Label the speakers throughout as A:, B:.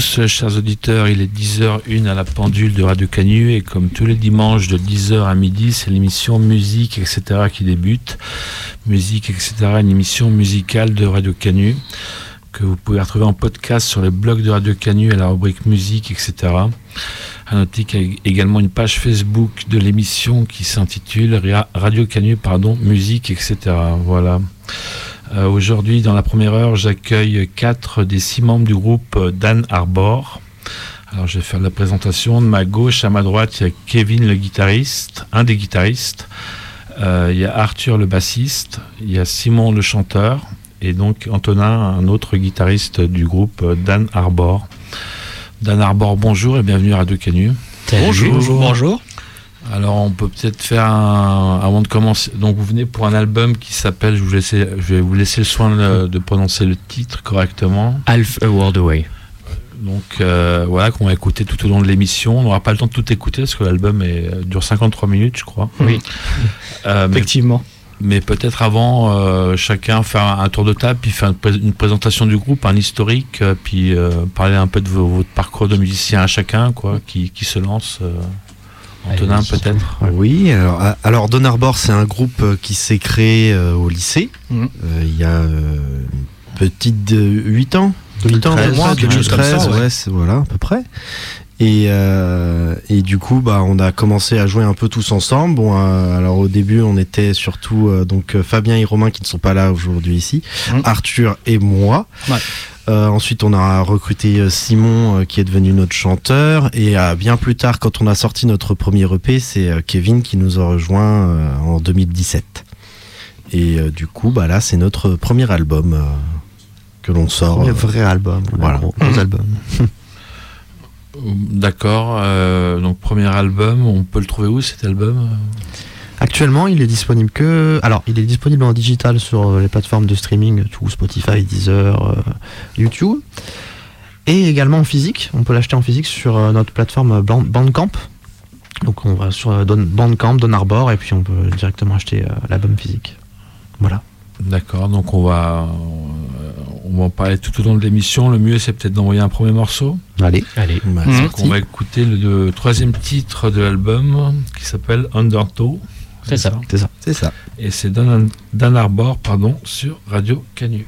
A: Tous, chers auditeurs. Il est 10h01 à la pendule de Radio Canu et comme tous les dimanches de 10h à midi, c'est l'émission Musique, etc. qui débute. Musique, etc. Une émission musicale de Radio Canu que vous pouvez retrouver en podcast sur le blog de Radio Canu à la rubrique Musique, etc. À noter qu'il y a également une page Facebook de l'émission qui s'intitule Radio Canu, pardon, Musique, etc. Voilà. Euh, aujourd'hui, dans la première heure, j'accueille quatre des six membres du groupe Dan Arbor. Alors, je vais faire la présentation. De ma gauche à ma droite, il y a Kevin le guitariste, un des guitaristes. Euh, il y a Arthur le bassiste. Il y a Simon le chanteur. Et donc Antonin, un autre guitariste du groupe Dan Arbor. Dan Arbor, bonjour et bienvenue à Radio Canu.
B: Bonjour. bonjour.
A: Alors on peut peut-être faire un avant de commencer. Donc vous venez pour un album qui s'appelle, je, je, vais vous laisser le soin de, prononcer le titre correctement.
B: Half a World Away.
A: Donc euh, voilà qu'on va écouter tout au long de l'émission. On n'aura pas le temps de tout écouter parce que l'album euh, dure 53 minutes, je crois.
B: Oui. Euh, Effectivement.
A: Mais, peut-être avant, chacun faire un, tour de table, puis faire une, présentation du groupe, un historique, puis parler un peu de votre parcours de musicien à chacun, quoi, qui, qui se lance. Antonin peut-être
C: Oui, alors, alors Don Arbor c'est un groupe euh, qui s'est créé euh, au lycée mm. euh, il y a une petite de 8 ans
B: 8 ans,
C: 2013, ouais, voilà, à peu près. Et, et, du coup, bah, on a commencé à jouer un peu tous ensemble. Bon, alors au début, on était surtout donc Fabien et Romain qui ne sont pas là aujourd'hui ici, mm. Arthur et moi. Ouais. Euh, ensuite, on a recruté euh, Simon, euh, qui est devenu notre chanteur. Et bien plus tard, quand on a sorti notre premier EP, c'est Kevin qui nous a rejoint en 2017. Et du coup, bah là, c'est notre premier album que l'on sort.
B: Le vrai album.
C: Voilà, gros, album.
A: D'accord. donc premier album, on peut le trouver où cet album
B: Actuellement, il est disponible que. Alors, il est disponible en digital sur les plateformes de streaming, tout Spotify, Deezer, euh, YouTube. Et également en physique. On peut l'acheter en physique sur euh, notre plateforme Bandcamp. Donc, on va sur euh, Bandcamp, Don Arbor, et puis on peut directement acheter l'album physique. Voilà.
A: D'accord, donc on va, on va en parler tout au long de l'émission. Le mieux, c'est peut-être d'envoyer un premier morceau.
B: Allez, allez. Bah,
A: on va écouter le, troisième titre de l'album qui s'appelle Undertow.
B: C'est ça.
C: C'est ça. C'est ça.
A: Et c'est Dan, Dan Arbor, pardon, sur Radio Canu.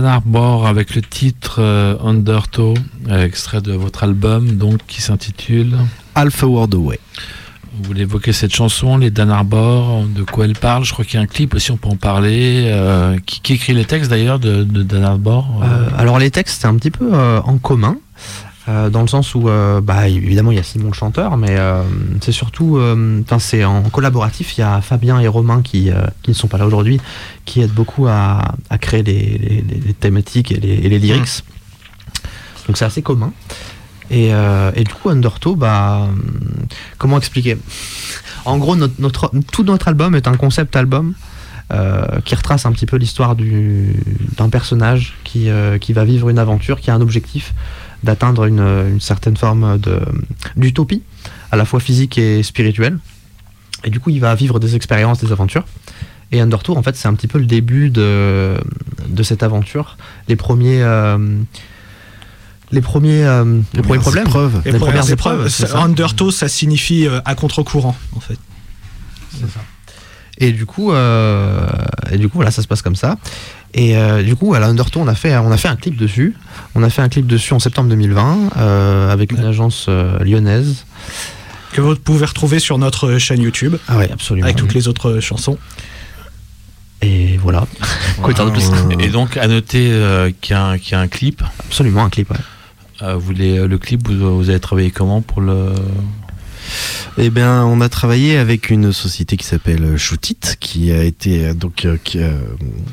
A: Dan Arbor avec le titre euh, Undertow, extrait de votre album donc qui s'intitule
C: Alpha World Away.
A: Vous voulez évoquer cette chanson, les Dan Arbor, de quoi elle parle? Je crois qu'il y a un clip aussi, on peut en parler. Euh, qui, écrit les textes d'ailleurs de, Dan Arbor
B: Alors les textes, c'est un petit peu en commun. Euh, dans le sens où, euh, bah, évidemment, il y a Simon le chanteur, mais euh, c'est surtout, c'est en collaboratif. Il y a Fabien et Romain qui, qui ne sont pas là aujourd'hui, qui aident beaucoup à, à créer les, les, thématiques et les, et les lyrics. Donc c'est assez commun. Et, et, du coup, Undertow, bah, comment expliquer? En gros, notre, notre, tout notre album est un concept album. qui retrace un petit peu l'histoire d'un personnage qui, qui va vivre une aventure, qui a un objectif, d'atteindre une, certaine forme d'utopie, à la fois physique et spirituelle. Et du coup, il va vivre des expériences, des aventures. Et Undertour, en fait, c'est un petit peu le début de, de cette aventure. Les premiers. Euh, les premiers, euh, les, premiers problèmes.
D: Épreuves. Les, premières, épreuves. Undertow, ça signifie euh, à contre-courant, en fait.
B: C'est ça. Et du coup, et du coup, voilà, ça se passe comme ça. Et euh, du coup, à la Undertow, on a, fait, on a fait un clip dessus. On a fait un clip dessus en septembre 2020 euh, avec une agence euh, lyonnaise.
D: Que vous pouvez retrouver sur notre chaîne YouTube.
B: Ah ouais, absolument.
D: Avec toutes les autres chansons.
B: Et voilà.
A: Et donc, à noter qu'il y, a un clip.
B: Absolument, un clip, ouais.
A: vous le clip, vous, vous, avez travaillé comment pour le,
C: eh bien, on a travaillé avec une société qui s'appelle Shootit, qui a été euh, donc euh, euh,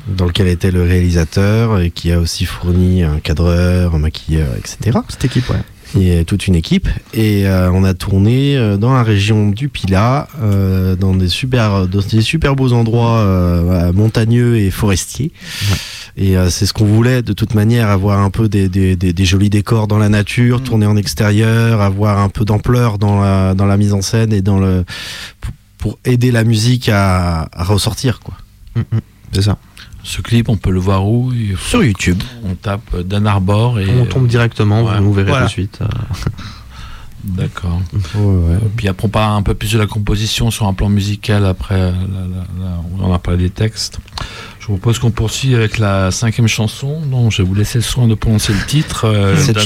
C: dans lequel était le réalisateur et qui a aussi fourni un cadreur, un maquilleur, etc.
B: Cette équipe, ouais.
C: Et toute une équipe et on a tourné dans la région du Pila, dans des super, dans des super beaux endroits montagneux et forestiers. Et euh, c'est ce qu'on voulait de toute manière, avoir un peu des, des, des, jolis décors dans la nature, mm. tourner en extérieur, avoir un peu d'ampleur dans la, dans la mise en scène et dans le pour, aider la musique à, ressortir quoi.
B: Mm, mm. c'est ça.
A: Ce clip, on peut le voir où
B: Sur YouTube.
A: On tape Dan Arbor et
B: on tombe directement. Vous verrez tout de suite.
A: D'accord. Puis après, on parle un peu plus de la composition sur un plan musical. Après, on a parlé des textes. Je vous propose qu'on poursuive avec la cinquième chanson. Non, je vais vous laisser le soin de prononcer le titre. Euh,
C: cette,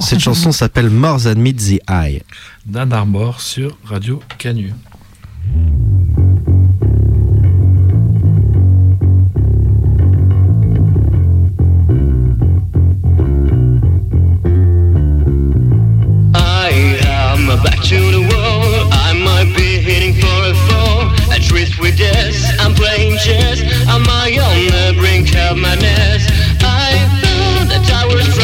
C: cette chanson s'appelle More Than Meets the Eye.
A: Dan Arbor sur Radio Canu. To the world. I might be hitting for a fall. A truth with this, I'm playing chess. I on the brink of madness? I thought that I was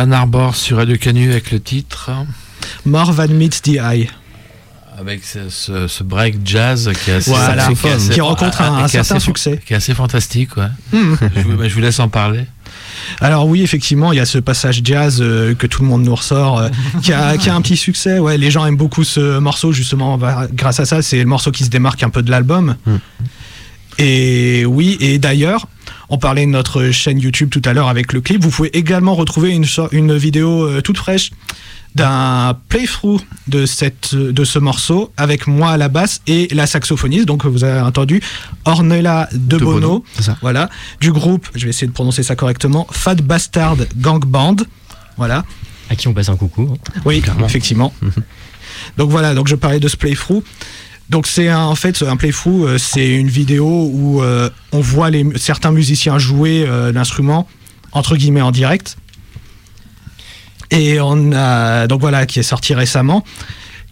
A: Dan Arbor sur Radio Canu avec le titre
D: More Than Meets the Eye.
A: Avec ce, break jazz qui est assez,
D: qui, rencontre un, certain succès.
A: Qui est assez fantastique, ouais. Hmm. je, vous laisse en parler.
D: Alors oui, effectivement, il y a ce passage jazz euh, que tout le monde nous ressort, euh, qui, a, qui, a, un petit succès. Ouais, les gens aiment beaucoup ce morceau, justement, grâce à ça. C'est le morceau qui se démarque un peu de l'album. Hmm. Et oui, et d'ailleurs, on parlait de notre chaîne YouTube tout à l'heure avec le clip. Vous pouvez également retrouver une, une vidéo euh, toute fraîche d'un playthrough de, cette, de ce morceau avec moi à la basse et la saxophoniste. Donc vous avez entendu Ornella de, Bono, voilà, du groupe, je vais essayer de prononcer ça correctement, Fat Bastard Gang Band. Voilà.
E: À qui on passe un coucou. Hein.
D: Oui, effectivement. Donc voilà, donc je parlais de ce playthrough. Donc c'est en fait un playthrough, euh, c'est une vidéo où euh, on voit certains musiciens jouer euh, l'instrument entre guillemets en direct. Et on a donc voilà qui est sorti récemment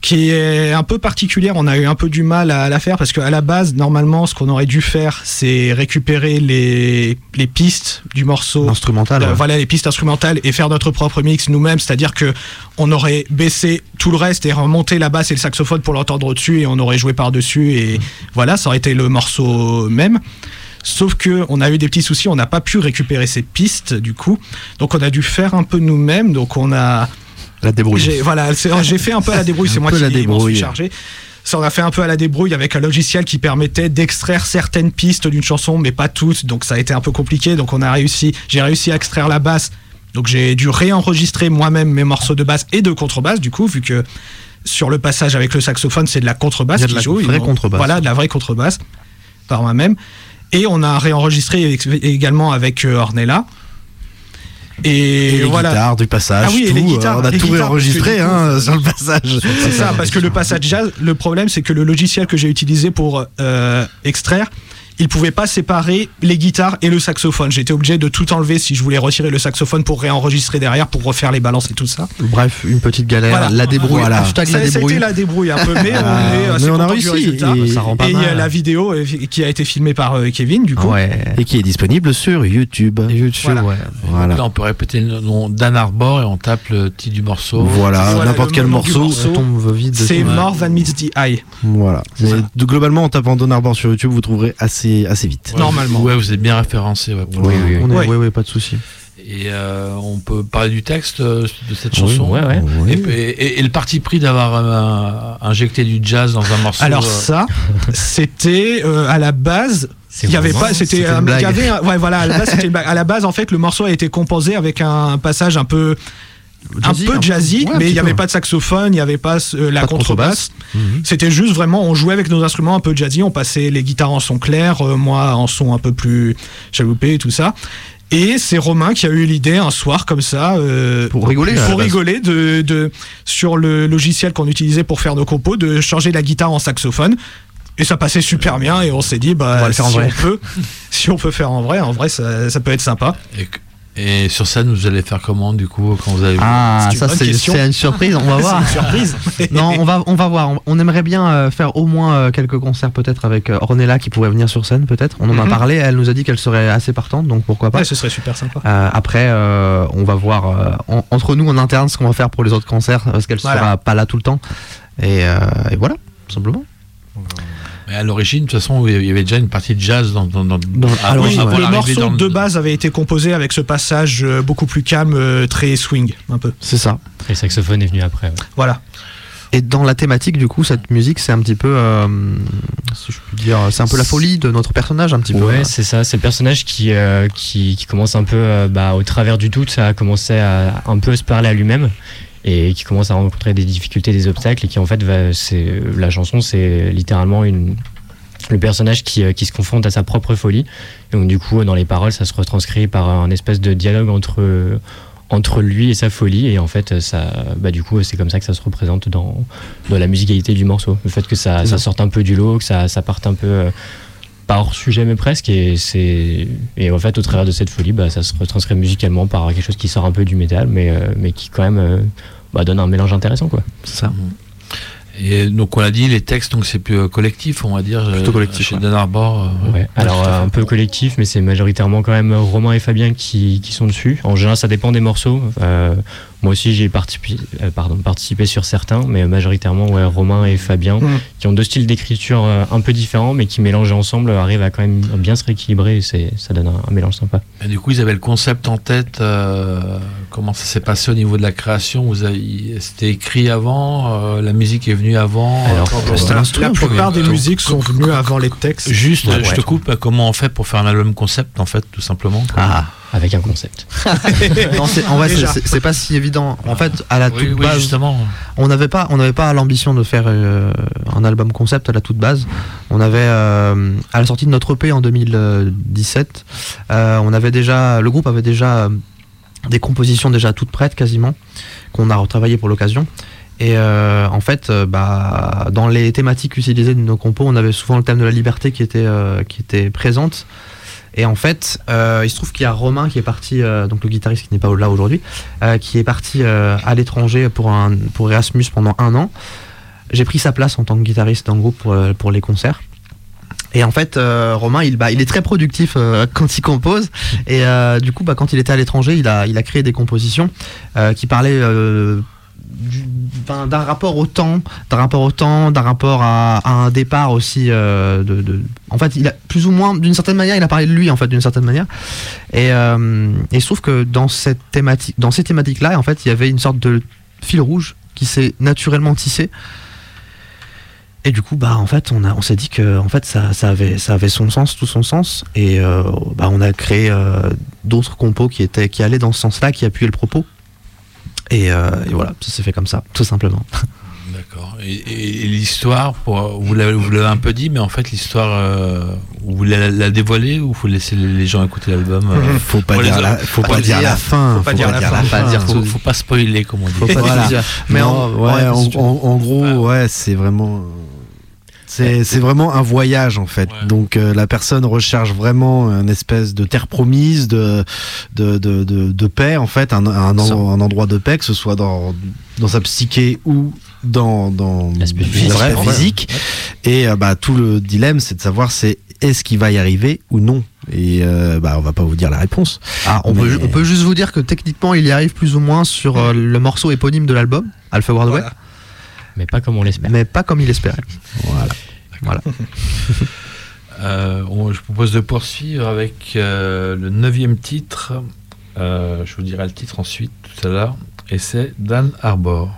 D: qui est un peu particulière. On a eu un peu du mal à, la faire parce qu'à la base, normalement, ce qu'on aurait dû faire, c'est récupérer les, les pistes du morceau.
B: Instrumental.
D: Euh, voilà, les pistes instrumentales et faire notre propre mix nous-mêmes. C'est-à-dire que on aurait baissé tout le reste et remonté la basse et le saxophone pour l'entendre au-dessus et on aurait joué par-dessus et voilà, ça aurait été le morceau même. Sauf que on a eu des petits soucis, on n'a pas pu récupérer ces pistes du coup. Donc on a dû faire un peu nous-mêmes. Donc on a
B: la débrouille.
D: J'ai, voilà, j'ai fait un peu à la débrouille, c'est moi qui m'en suis chargé. Ça, on a fait un peu à la débrouille avec un logiciel qui permettait d'extraire certaines pistes d'une chanson, mais pas toutes. Donc ça a été un peu compliqué. Donc on a réussi, j'ai réussi à extraire la basse. Donc j'ai dû réenregistrer moi-même mes morceaux de basse et de contrebasse, du coup, vu que sur le passage avec le saxophone, c'est de la contrebasse
B: qui joue. Vraie contrebasse.
D: Voilà, de la vraie contrebasse par moi-même. Et on a réenregistré également avec euh, Ornella.
C: Et, les guitares du passage. Ah oui, les guitares, on a tout réenregistré hein, sur le passage.
D: C'est ça, parce que le passage jazz, le problème c'est que le logiciel que j'ai utilisé pour euh, extraire, il pouvait pas séparer les guitares et le saxophone. J'étais obligé de tout enlever si je voulais retirer le saxophone pour réenregistrer derrière, pour refaire les balances et tout ça.
B: Bref, une petite galère. La débrouille.
D: Voilà. ça, la débrouille. la débrouille un peu, mais on, a réussi. Et, il y a la vidéo euh, qui a été filmée par euh, Kevin, du coup.
C: Et qui est disponible sur YouTube.
B: YouTube,
A: voilà. Là, on peut répéter le nom d'Ann Arbor et on tape le titre du morceau.
C: Voilà, n'importe quel morceau.
D: C'est More Than Meets the Eye.
C: Voilà. Globalement, en tapant Dan Arbor sur YouTube, vous trouverez assez assez, vite.
D: Normalement.
A: Ouais, vous êtes bien référencé. oui,
B: oui, oui. oui, oui, pas de souci.
A: Et euh, on peut parler du texte euh, de cette chanson.
E: Ouais, ouais.
A: Et, et, le parti pris d'avoir euh, injecté du jazz dans un morceau.
D: Alors ça, c'était à la base. Il y avait pas, c'était, il y avait, ouais, voilà, à la base, À la base, en fait, le morceau a été composé avec un passage un peu un peu jazzy, mais il n'y avait pas de saxophone, il n'y avait pas euh, la contrebasse. Mhm. C'était juste vraiment, on jouait avec nos instruments un peu jazzy, on passait les guitares en son clair, euh, moi en son un peu plus chaloupé et tout ça. Et c'est Romain qui a eu l'idée un soir comme ça,
B: euh, pour rigoler,
D: pour rigoler de, de, sur le logiciel qu'on utilisait pour faire nos compos, de changer la guitare en saxophone. Et ça passait super bien et on s'est dit bah si on peut, si on peut faire en vrai, en vrai ça, ça peut être sympa.
A: Et sur scène, vous allez faire comment du coup quand vous allez
B: Ah, ça c'est une surprise. On va voir.
D: une surprise.
B: non, on va on va voir. On, aimerait bien euh, faire au moins euh, quelques concerts peut-être avec euh, Ornella qui pourrait venir sur scène peut-être. On en a mhm. parlé. Elle nous a dit qu'elle serait assez partante, donc pourquoi pas.
D: Ouais, ce serait super sympa.
B: après, on va voir entre nous en interne ce qu'on va faire pour les autres concerts parce qu'elle sera pas là tout le temps. Et, et voilà, simplement.
A: Mais à l'origine, de toute façon, il y avait déjà une partie de jazz dans. dans, dans,
D: alors, le morceau de base avait été composé avec ce passage euh, beaucoup plus calme, euh, très swing, un peu.
B: C'est ça.
E: Et le saxophone est venu après.
D: Voilà.
B: Et dans la thématique, du coup, cette musique, c'est un petit peu, euh, si je puis dire, c'est un peu la folie de notre personnage, un petit peu.
E: Ouais, c'est ça. C'est le personnage qui, qui, qui, commence un peu, bah, au travers du doute, ça a commencé à un peu se parler à lui-même et qui commence à rencontrer des difficultés, des obstacles, et qui en fait, va, c'est, la chanson, c'est littéralement une, le personnage qui, euh, qui, se confronte à sa propre folie. Et donc, du coup, dans les paroles, ça se retranscrit par un espèce de dialogue entre, entre lui et sa folie. Et en fait, ça, bah, du coup, c'est comme ça que ça se représente dans, dans la musicalité du morceau. Le fait que ça, ça sorte un peu du lot, que ça, ça parte un peu. Euh, pas hors sujet mais presque et c'est et en fait au travers de cette folie bah, ça se retranscrit musicalement par quelque chose qui sort un peu du métal mais, euh, mais qui quand même euh, bah, donne un mélange intéressant quoi
B: ça
A: Et donc on l'a dit, les textes, donc c'est plus collectif, on va dire.
B: Plutôt collectif.
A: Chez Dan Arbor.
E: Ouais. Alors un peu collectif, mais c'est majoritairement quand même Romain et Fabien qui, qui, sont dessus. En général, ça dépend des morceaux. Moi aussi, j'ai participé, euh, pardon, participé sur certains, mais majoritairement, ouais, Romain et Fabien, mm. qui ont deux styles d'écriture euh, un peu différents, mais qui mélangés ensemble arrivent à quand même bien se rééquilibrer et ça donne un, mélange sympa.
A: Et du coup, ils avaient le concept en tête. Euh, comment ça s'est passé au niveau de la création? C'était écrit avant La musique est venue avant?
D: Alors, La plupart des musiques sont venues avant les textes.
A: Juste, je te coupe. Comment on fait pour faire un album concept, en fait, tout simplement
E: Ah avec un concept.
B: en vrai, c'est pas si évident. En fait, à la toute base, justement. on n'avait pas, on n'avait pas l'ambition de faire euh, un album concept à la toute base. On avait, euh, à la sortie de notre EP en 2017, euh, on avait déjà, le groupe avait déjà des compositions déjà toutes prêtes quasiment, qu'on a retravaillé pour l'occasion. Et en fait, bah, dans les thématiques utilisées de nos compos, on avait souvent le thème de la liberté qui était, qui était présente. Et en fait, euh, il se trouve qu'il y a Romain qui est parti, euh, donc le guitariste qui n'est pas là aujourd'hui, euh, qui est parti à l'étranger pour, pour Erasmus pendant un an. J'ai pris sa place en tant que guitariste dans le groupe pour, pour les concerts. Et en fait, Romain, il, bah, il est très productif quand il compose. Et du coup, bah, quand il était à l'étranger, il a, il a créé des compositions qui parlaient d'un rapport au temps, d'un rapport au temps, d'un rapport à, un départ aussi. Euh, de, en fait, il a plus ou moins, d'une certaine manière, il a parlé de lui en fait, d'une certaine manière. Et, euh, il se trouve que dans cette thématique, dans ces thématiques-là, en fait, il y avait une sorte de fil rouge qui s'est naturellement tissé. Et du coup, bah, en fait, on, s'est dit que en fait, ça, avait, ça avait son sens, tout son sens. Et euh, bah, on a créé d'autres compos qui, étaient, qui allaient dans ce sens-là, qui appuyaient le propos. Euh, et, voilà, ça s'est fait comme ça, tout simplement.
A: D'accord. Et, l'histoire, vous l'avez un peu dit, mais en fait, l'histoire, euh, vous voulez la, dévoiler ou vous laissez les gens écouter l'album
C: euh, Faut pas, dire, la, faut pas, dire la fin.
A: Faut pas dire la fin. Faut, faut, pas spoiler, comme on dit.
C: Mais en, gros, ouais, c'est vraiment. C'est vraiment un voyage en fait. Donc euh, la personne recherche vraiment une espèce de terre promise, de, de, de, de, paix en fait, un, un, endroit de paix, que ce soit dans, dans sa psyché ou dans, dans
E: l'aspect
C: physique. Et euh, bah, tout le dilemme, c'est de savoir c'est est-ce qu'il va y arriver ou non et euh, bah on va pas vous dire la réponse.
B: Ah, on, peut, on, peut, juste vous dire que techniquement il y arrive plus ou moins sur euh, le morceau éponyme de l'album, Alpha Wardway.
E: Mais pas comme on l'espère.
B: Mais pas comme il espérait.
C: Voilà.
B: Voilà.
A: Euh, propose de poursuivre avec euh, le neuvième titre. Euh, je vous dirai le titre ensuite, tout à l'heure. Et c'est Dan Arbor.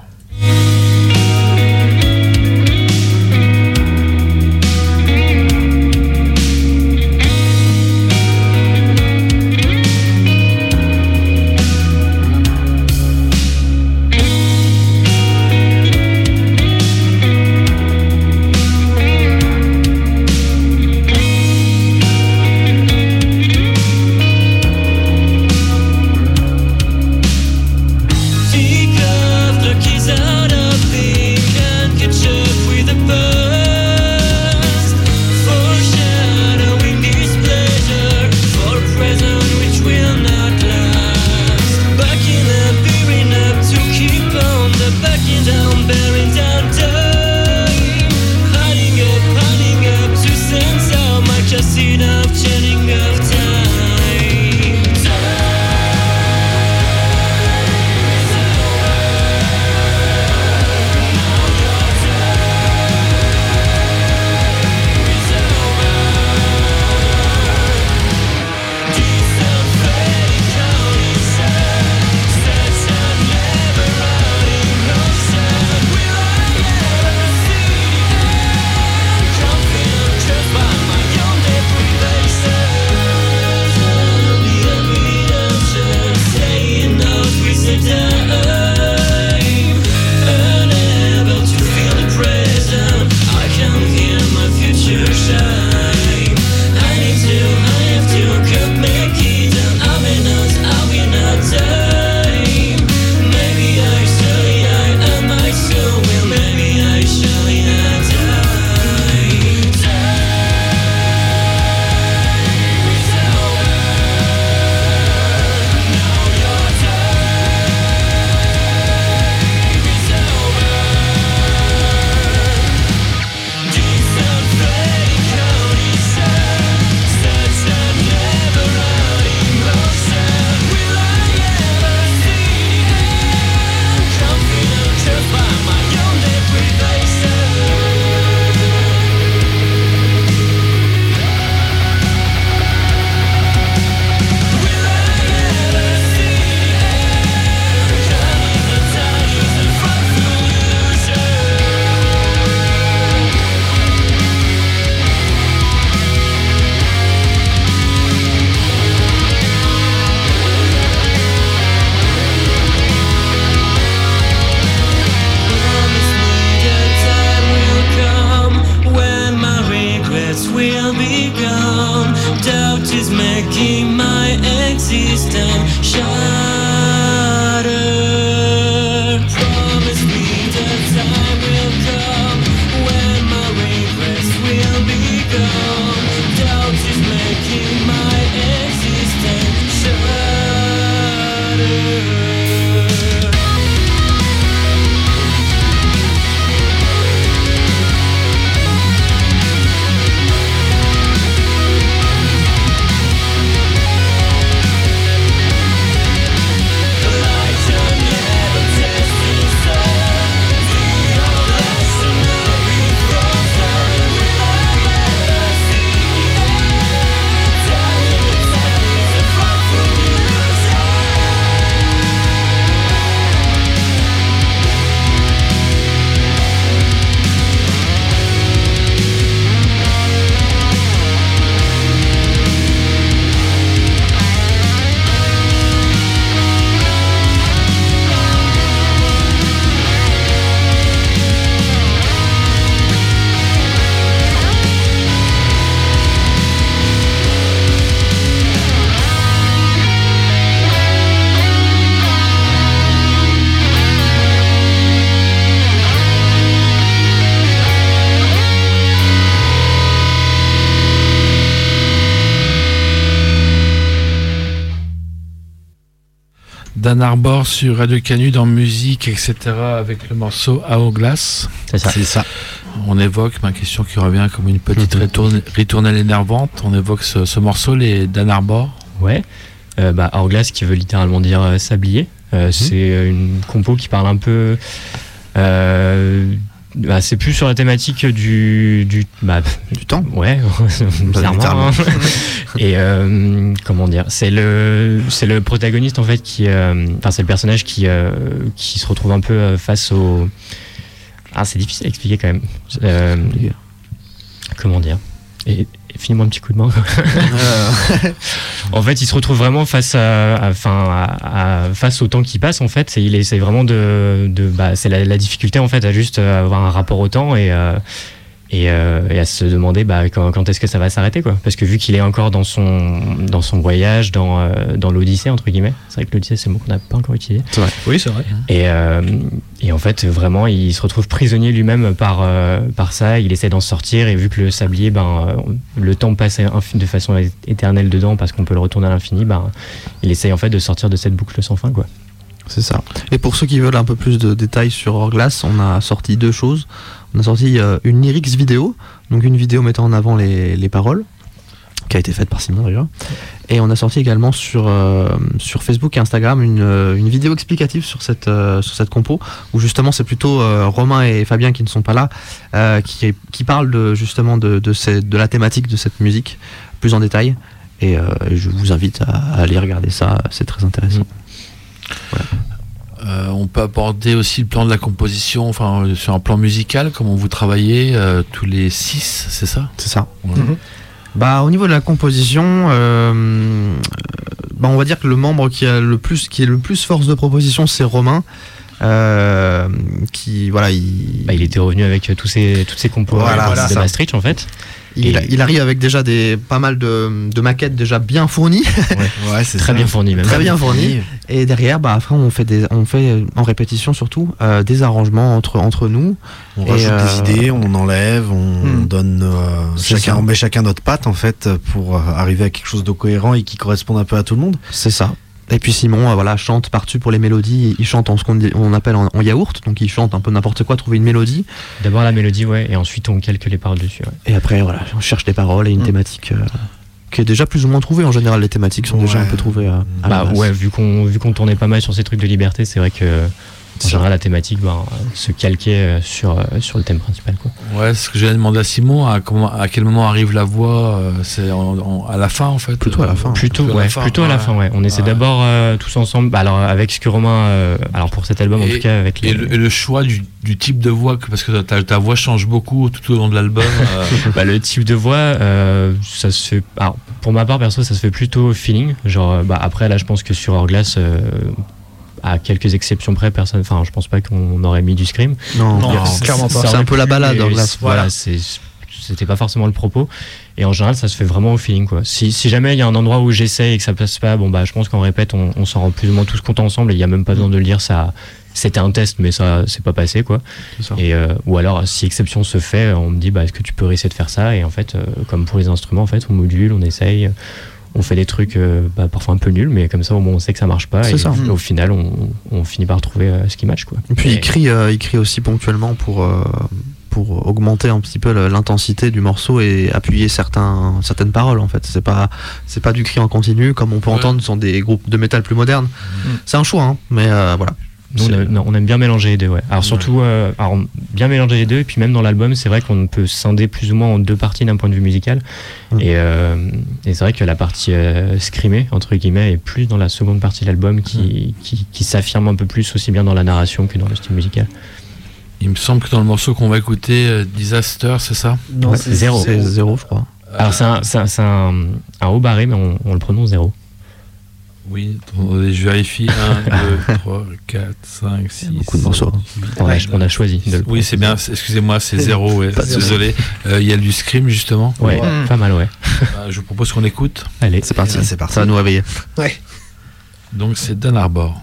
A: Dan Arbor sur Radio Canu dans musique, etc. avec le morceau Hourglass.
E: C'est ça.
C: C'est ça.
A: On évoque ma question qui revient comme une petite ritourne- ritournelle énervante. On évoque ce, ce morceau, les Dan Arbor.
E: Ouais. Euh, bah, Hourglass qui veut littéralement dire euh, sablier. Euh, C'est euh, une compo qui parle un peu. Bah, c'est plus sur la thématique du. du bah,
B: Du temps.
E: Ouais, bizarrement. Et euh, comment dire C'est le c'est le protagoniste en fait qui euh, enfin c'est le personnage qui euh, qui se retrouve un peu face au ah c'est difficile à expliquer quand même. Comment dire Et, et finis-moi un petit coup de main. en fait, il se retrouve vraiment face à, enfin, à- à- face au temps qui passe en fait. Et il essaie vraiment de, de bah, c'est la, la difficulté en fait à juste avoir un rapport au temps et euh, et, euh, et à se demander bah, quand, quand est-ce que ça va s'arrêter quoi. Parce que vu qu'il est encore dans son dans son voyage, dans euh, dans l'Odyssée entre guillemets. C'est vrai que l'Odyssée c'est un mot qu'on n'a pas encore utilisé.
D: Oui, c'est vrai.
E: Et, euh, et en fait, vraiment, il se retrouve prisonnier lui-même par, euh, par ça. Il essaie d'en sortir et vu que le sablier, ben, le temps passe de façon éternelle dedans parce qu'on peut le retourner à l'infini, ben, il essaye en fait de sortir de cette boucle sans fin. Quoi.
B: C'est ça. Et pour ceux qui veulent un peu plus de détails sur Orglass, on a sorti deux choses. On a sorti euh, une lyrics vidéo, donc une vidéo mettant en avant les, les paroles, qui a été faite par Simon d'ailleurs. Et on a sorti également sur, euh, sur Facebook et Instagram une, euh, une vidéo explicative sur cette, euh, sur cette compo, où justement c'est plutôt euh, Romain et Fabien qui ne sont pas là, qui, qui parlent de, justement de, de, ces- de la thématique de cette musique plus en détail. Et je vous invite à, à aller regarder ça, c'est très intéressant.
A: Euh, on peut aborder aussi le plan de la composition, enfin euh, sur un plan musical, comment vous travaillez euh, tous les six, c'est ça?
B: C'est ça.
A: Ouais.
D: Mhm.
B: Bah, au niveau de la composition, euh, bah, on va dire que le membre qui a le plus, qui est le plus force de proposition, c'est Romain. Euh, qui voilà, il,
E: Bah, il était revenu avec tous ces, toutes ces compos
B: Voilà,
E: de. Maastricht en fait.
B: Il,
E: et-
B: il arrive avec déjà des pas mal de, de maquettes déjà bien fournies
C: Ouais, c'est
E: Très
C: ça.
E: bien fourni même.
B: Très bien fourni. et derrière bah après on fait des on fait euh, en répétition surtout euh, des arrangements entre entre nous
C: On
B: Et,
C: rajoute
B: euh,
C: des idées, on enlève, on
D: Hmm.
C: donne euh, chacun,
B: ça.
C: on met chacun notre patte en fait pour euh, arriver à quelque chose de cohérent et qui corresponde un peu à tout le monde.
B: c'est ça et puis Simon euh, voilà chante par-dessus pour les mélodies il chante en ce qu'on on appelle en, en yaourt donc il chante un peu n'importe quoi trouver une mélodie
E: D'abord la mélodie, ouais, et ensuite on calque les paroles dessus. ouais.
B: Et après, voilà, on cherche des paroles et une
D: Mm.
B: thématique euh, qui est déjà plus ou moins trouvée. En général, les thématiques sont déjà un peu trouvées euh, à la
E: Bah
B: base.
E: ouais, vu qu'on vu qu'on tournait pas mal sur ces trucs de liberté, c'est vrai que
C: Ça.
E: général la thématique ben, euh, se calquait euh, sur, euh, sur le thème principal. Quoi.
A: Ouais, ce que j'allais demander à Simon, à, comment, à quel moment arrive la voix C'est en- en- à la fin en fait
B: Plutôt à la fin.
E: Plutôt,
A: plutôt à la fin,
E: plutôt à la
A: ouais.
E: fin, ouais. On essaie
A: Ouais.
E: d'abord euh, tous ensemble, bah, alors avec ce que Romain, euh, alors pour cet album en tout cas, avec les.
A: Et le, et le choix du, du type de voix, parce que ta, ta voix change beaucoup tout au long de l'album. euh,
E: Bah, le type de voix, euh, ça se fait. Alors, pour ma part, perso, ça se fait plutôt au feeling. Genre, bah, après, là, je pense que sur euh, à quelques exceptions près, personne. Enfin, je pense pas qu'on aurait mis du scream.
B: Non,
A: clairement
D: pas.
B: C'est un peu la balade,
E: Et
B: Orglass.
E: Voilà, c'était pas forcément le propos. Et en général, ça se fait vraiment au feeling, quoi. Si, si jamais il y a un endroit où j'essaie et que ça passe pas, bon, bah, je pense qu'en répète, on, on s'en rend plus ou moins tous contents ensemble et il y a même pas besoin de le dire, ça, c'était un test, mais ça, c'est pas passé, quoi. Et, euh, ou alors, si exception se fait, on me dit, bah, est-ce que tu peux essayer de faire ça? Et en fait, euh, comme pour les instruments, en fait, on module, on essaye, on fait des trucs euh, bah, parfois un peu nuls, mais comme ça, au moins, on sait que ça marche pas.
B: C'est
E: Et,
B: ça.
E: au final, on, on finit par trouver euh, ce qui match, quoi.
B: Et puis
E: Et-
B: il crie, euh, il crie aussi ponctuellement pour, euh, pour augmenter un petit peu l'intensité du morceau et appuyer certains, certaines paroles en fait. C'est pas, c'est pas du cri en continu comme on peut
A: Ouais.
B: entendre dans des groupes de métal plus modernes. C'est un choix, hein, mais euh, voilà.
E: Nous, on,
B: C'est-
E: a- non, on aime bien mélanger les deux, ouais. Alors surtout, euh, alors, bien mélanger les deux, et puis même dans l'album, c'est vrai qu'on peut scinder plus ou moins en deux parties d'un point de vue musical. Et, euh, et c'est vrai que la partie euh, scrimée, entre guillemets, est plus dans la seconde partie de l'album qui, qui, qui s'affirme un peu plus aussi bien dans la narration que dans le style musical.
A: Il me semble que dans le morceau qu'on va écouter, euh, Disaster, c'est ça?
B: Ouais,
E: c'est zéro.
B: C'est zéro, je crois.
E: Alors c'est un haut barré, mais on, on le prononce zéro.
A: Oui, attendez, je vérifie. 1, 2, 3, 4, 5, 6.
B: beaucoup de morceaux.
E: On, a, on a choisi de le
A: Oui, c'est bien, excusez-moi, c'est zéro, ouais.
B: Pas de souci.
A: désolé. Euh, Il y a du scream, justement.
E: Ouais,
D: Ouais.
E: pas mal, ouais.
A: Euh, je vous propose qu'on écoute.
E: Allez.
B: C'est parti.
C: Ouais, c'est parti.
B: Ça va nous réveiller.
A: Donc, c'est Dan Arbor.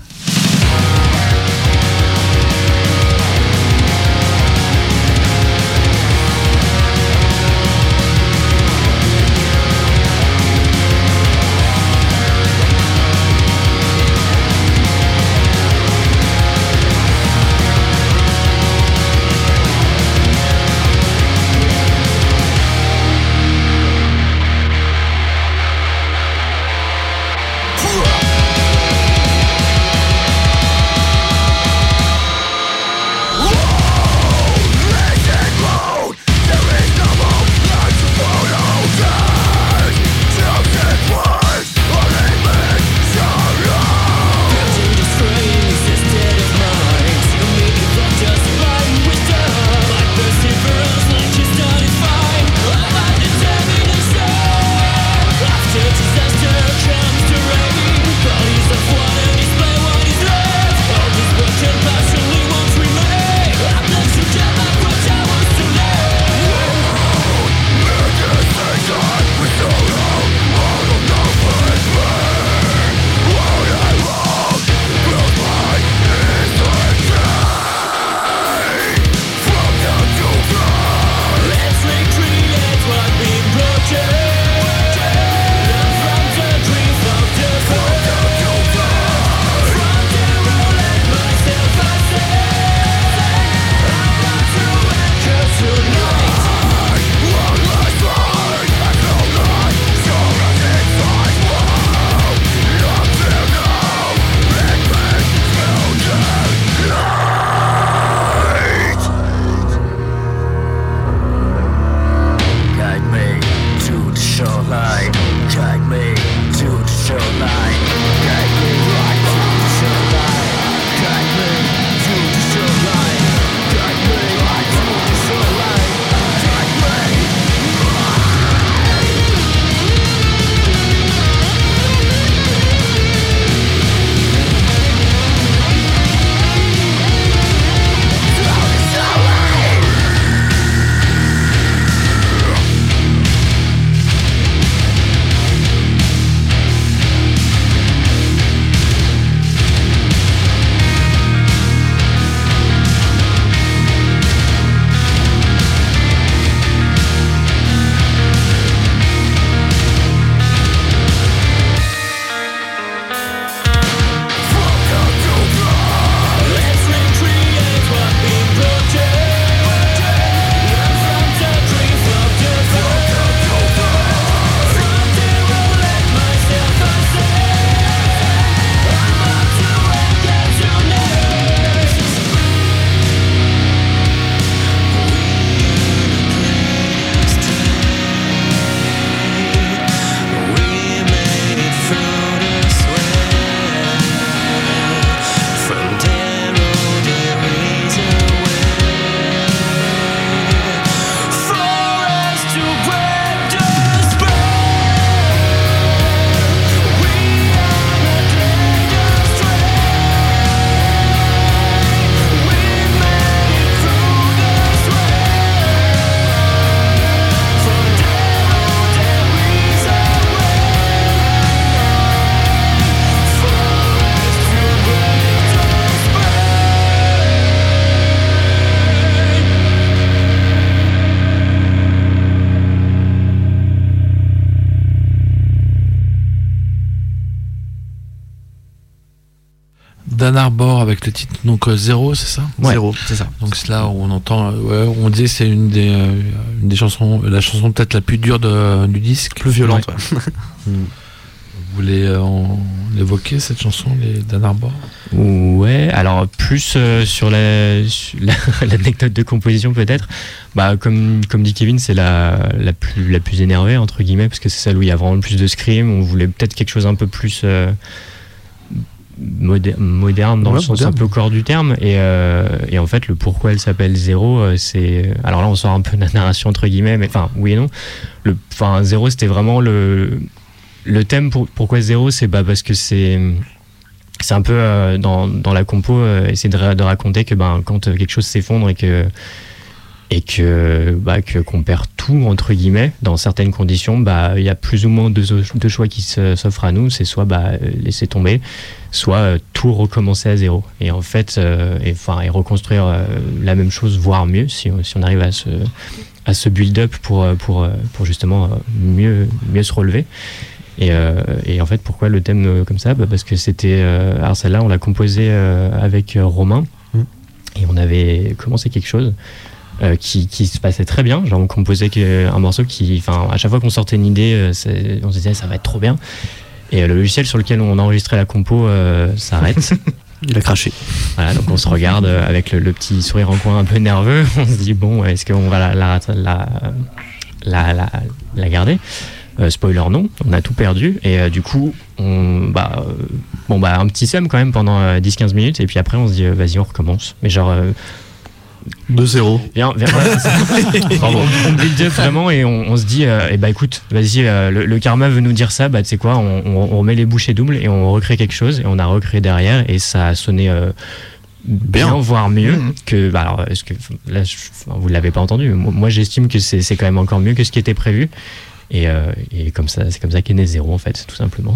A: Le titre donc euh, Zéro, c'est ça
B: Zéro, c'est ça.
A: Donc c'est là où on entend, euh, ouais, on disait c'est une des, euh, une des chansons, la chanson peut-être la plus dure de, du disque.
B: Plus violente, ouais.
A: Vous voulez euh, en évoquer cette chanson, les Dan Arbor
E: Ouais, alors plus euh, sur la sur la- l'anecdote de composition peut-être. Bah comme comme dit Kevin, c'est la la plus la plus énervée entre guillemets parce que c'est celle où il y a vraiment le plus de scream. On voulait peut-être quelque chose un peu plus euh, moderne, dans
B: Ouais,
E: le sens
B: moderne.
E: un peu corps du terme et, euh, et en fait le pourquoi elle s'appelle zéro euh, c'est alors là on sort un peu de la narration entre guillemets mais enfin oui et non le enfin zéro c'était vraiment le le thème pour, pourquoi zéro c'est bah parce que c'est c'est un peu euh, dans, dans la compo essayer de, de raconter que ben quand quelque chose s'effondre et que et que bah qu'on perd tout entre guillemets dans certaines conditions bah il y a plus ou moins deux, deux choix qui s'offrent à nous c'est soit bah laisser tomber soit euh, tout recommencer à zéro et en fait euh, et enfin et reconstruire euh, la même chose voire mieux si, on- si on arrive à se à se build up pour pour pour justement mieux mieux se relever et, et en fait, pourquoi le thème comme ça? Bah Parce que c'était. alors, celle-là, on l'a composée avec Romain.
B: Mm.
E: Et on avait commencé quelque chose euh, qui, qui se passait très bien. Genre, on composait que- un morceau qui. Enfin, à chaque fois qu'on sortait une idée, euh, on se disait ça va être trop bien. Et euh, le logiciel sur lequel on enregistrait la compo euh, s'arrête.
B: Il a craché.
E: Voilà, donc on se regarde euh, avec le, le petit sourire en coin un peu nerveux. On se dit, bon, est-ce qu'on va la, la, la, la, la- la garder? Euh, Spoiler, non, on a tout perdu. Et euh, du coup, on, bah, euh, bon, bah, un petit seum quand même pendant euh, 10-15 minutes. Et puis après, on se dit, euh, vas-y, on recommence. Mais genre, euh,
B: De zéro.
E: Viens, viens. Pardon. on build up vraiment et on, on se dit, euh, eh bah écoute, vas-y, euh, le, le karma veut nous dire ça, bah tu sais quoi, on, on- on remet les bouchées doubles et on recrée quelque chose et on a recréé derrière et ça a sonné euh, bien,
B: Bien.
E: voire mieux
D: Mhm.
E: que. Bah alors, est-ce que là, je- vous l'avez pas entendu, mais moi, moi, j'estime que c'est c'est quand même encore mieux que ce qui était prévu. Et, euh, et comme ça, c'est comme ça qu'est né zéro en fait, tout simplement.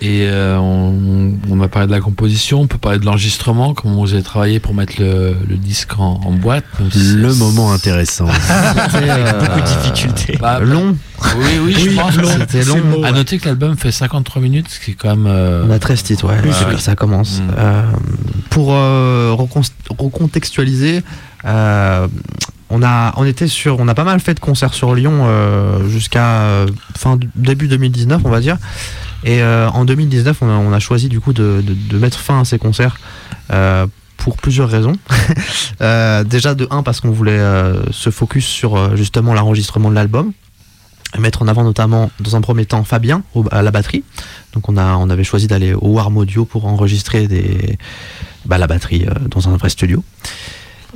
A: Et euh, on, on a parlé de la composition, on peut parler de l'enregistrement, comment vous avez travaillé pour mettre le, le disque en, en boîte.
C: Le moment intéressant.
B: C'était euh,
E: Beaucoup de difficultés.
A: Bah,
B: long.
A: Oui, oui, je pense.
B: C'était
D: C'est
B: long.
D: beau,
A: À noter que l'album fait 53 minutes, ce qui est quand même. euh,
B: On a 13 titres, ouais, que ça commence.
A: Mm.
B: Euh, pour euh, recon- recontextualiser, euh, on a, on était sur, on a pas mal fait de concerts sur Lyon euh, jusqu'à euh, fin début 2019, on va dire. Et euh, en 2019, on a, choisi du coup de, mettre fin à ces concerts euh, pour plusieurs raisons. Euh, déjà de un parce qu'on voulait se focus sur justement l'enregistrement de l'album, et mettre en avant notamment dans un premier temps Fabien à la batterie. Donc on a, on avait choisi d'aller au Warm Audio pour enregistrer bah, la batterie dans un vrai studio.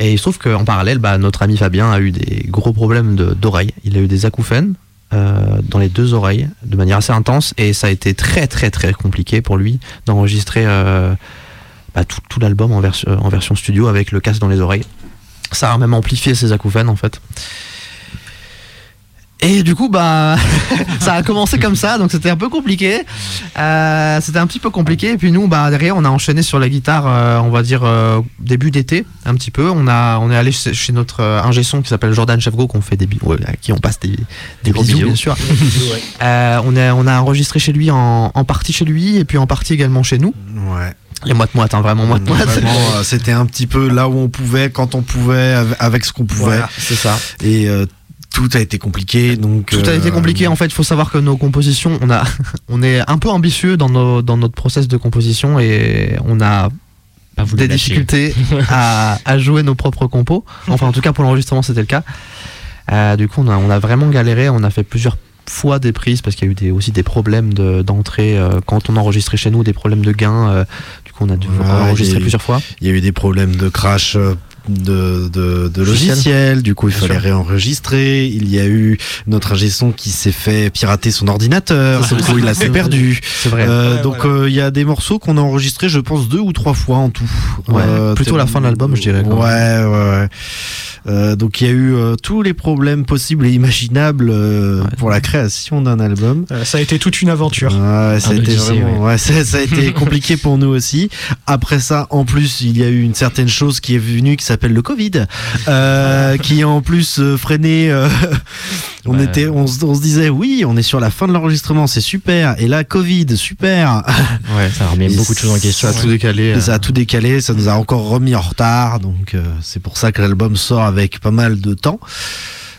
B: Et il se trouve qu'en parallèle, bah, notre ami Fabien a eu des gros problèmes d'oreilles. Il a eu des acouphènes euh, dans les deux oreilles de manière assez intense et ça a été très très très compliqué pour lui d'enregistrer euh, bah, tout, l'album en, en version studio avec le casque dans les oreilles. Ça a même amplifié ses acouphènes en fait. Et du coup, bah, ça a commencé comme ça, donc c'était un peu compliqué. Euh, c'était un petit peu compliqué. Et puis nous, bah, derrière, on a enchaîné sur la guitare, euh, on va dire euh, début d'été, un petit peu. On a, on est allé chez, notre euh, ingé son qui s'appelle Jordan Chefgo, qu'on fait des bi- ouais, à qui on passe des, des
E: gros
B: bisous,
E: bisous.
B: bien sûr. Euh, on a, on a enregistré chez lui en, en partie chez lui et puis en partie également chez nous.
C: Ouais.
B: Les moite moite, hein, vraiment moite moite.
C: Vraiment, euh, c'était un petit peu là où on pouvait, quand on pouvait, av- avec ce qu'on pouvait.
B: Voilà, c'est ça.
C: Et euh, tout a été compliqué. Donc,
B: Tout a été
C: euh,
B: compliqué. En fait, il faut savoir que nos compositions, on a, on est un peu ambitieux dans nos, dans notre process de composition et on a des difficultés à, à jouer nos propres compos. Enfin, en tout cas pour l'enregistrement, c'était le cas. Euh, du coup, on a, on a vraiment galéré. On a fait plusieurs fois des prises parce qu'il y a eu des, aussi des problèmes de- d'entrée euh, quand on enregistrait chez nous, des problèmes de gain. euh, du coup, on a dû
C: Ouais,
B: enregistrer
C: eu-
B: plusieurs fois.
C: Il y a eu des problèmes de crash. De, de, de
B: Logiciel.
C: logiciel, du coup il
B: Bien
C: fallait
B: sûr.
C: réenregistrer. Il y a eu notre ingé son qui s'est fait pirater son ordinateur, coup il a
B: vrai.
C: s'est perdu.
B: C'est vrai.
C: Euh,
D: Ouais,
C: donc
D: voilà.
C: euh, il y a des morceaux qu'on a enregistrés, je pense deux ou trois fois en tout.
B: Ouais,
C: Euh,
B: plutôt la fin de l'album, je dirais, quoi.
C: Ouais, ouais, ouais. Euh, donc il y a eu euh, tous les problèmes possibles et imaginables euh, pour la création d'un album.
D: Euh, ça a été toute une aventure.
C: Ouais, ça, a été
E: odyssée,
C: vraiment, ouais, ça, ça a été compliqué pour nous aussi. Après ça, en plus, il y a eu une certaine chose qui est venue qui s'appelle le Covid, euh, qui a en plus euh, freiné. euh, on
A: Ouais.
C: était, on, se- on se disait oui, on est sur la fin de l'enregistrement, c'est super. Et là, Covid, super.
E: Ouais, ça remet
C: Et
E: beaucoup de choses en question.
B: Ça a tout décalé. Euh.
C: ça a tout décalé, ça nous a encore remis en retard, donc euh, c'est pour ça que l'album sort avec pas mal de temps,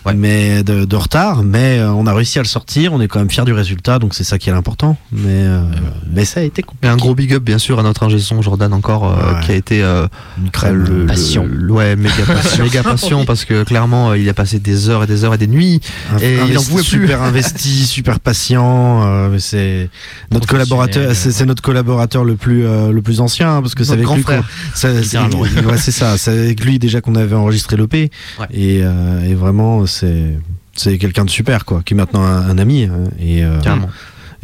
B: Ouais.
C: mais de, de retard. Mais euh, on a réussi à le sortir, on est quand même fiers du résultat, donc c'est ça qui est l'important. Mais euh, mais ça a été
B: Et
C: compliqué.
B: un gros big up bien sûr à notre ingé son Jordan encore euh,
C: Ouais.
B: qui a été euh,
C: Une crème.
B: le,
E: Passion.
B: le- ouais méga passion, méga passion parce que clairement euh, il a passé des heures et des heures et des nuits
C: Un-
B: Et il en
C: investi,
B: pouvait plus.
C: super investi, super patient. euh, mais c'est notre collaborateur, c'est c'est notre collaborateur le plus euh, le plus ancien hein, parce que c'est avec
B: grand
C: lui c'est ouais, c'est ça. C'est avec lui déjà qu'on avait enregistré l'OP et, euh, et vraiment c'est c'est quelqu'un de super quoi, qui est maintenant un, un ami hein, et euh,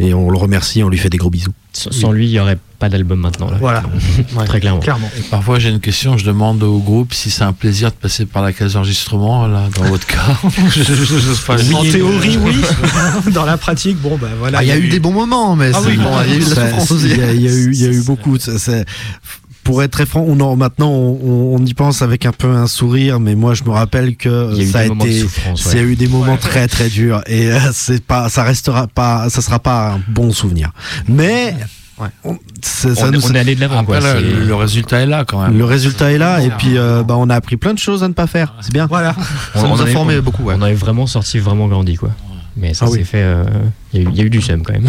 C: et on le remercie, on lui fait des gros bisous.
E: Sans lui, il n'y aurait pas d'album maintenant. Là.
D: Voilà,
E: Très clairement.
D: clairement.
A: Et parfois j'ai une question, je demande au groupe si c'est un plaisir de passer par la case d'enregistrement, là, dans votre cas. Je- je- je- je- enfin,
D: en théorie, oui. Dans la pratique, bon, ben voilà.
B: Ah, il y a eu des bons moments mais
D: Ah
B: c'est
D: oui.
B: bon, il y a eu de la
C: Ça-
B: souffrance
C: c'est-
B: aussi.
C: Il y, a- eu, il y a eu beaucoup. ça- pour être très franc, on en, maintenant on, on y pense avec un peu un sourire, mais moi je me rappelle que
E: Il y a eu
C: ça a
E: des moments de
C: été, il y a eu des moments très très durs et euh, c'est pas, ça restera pas, ça sera pas un bon souvenir. Mais
B: Ouais.
C: on, ça
E: On,
C: nous-
E: on est allé de l'avant.
A: Le, le résultat est là quand même.
C: le résultat est là et puis euh, bah, on a appris plein de choses à ne pas faire. C'est bien.
D: Voilà.
B: ça nous a
E: est-
B: formé beaucoup ouais.
E: On avait vraiment sorti, vraiment grandi. quoi. Mais ça
C: Ah oui.
E: s'est fait. euh, Il y, a eu- il y a eu du seum quand même.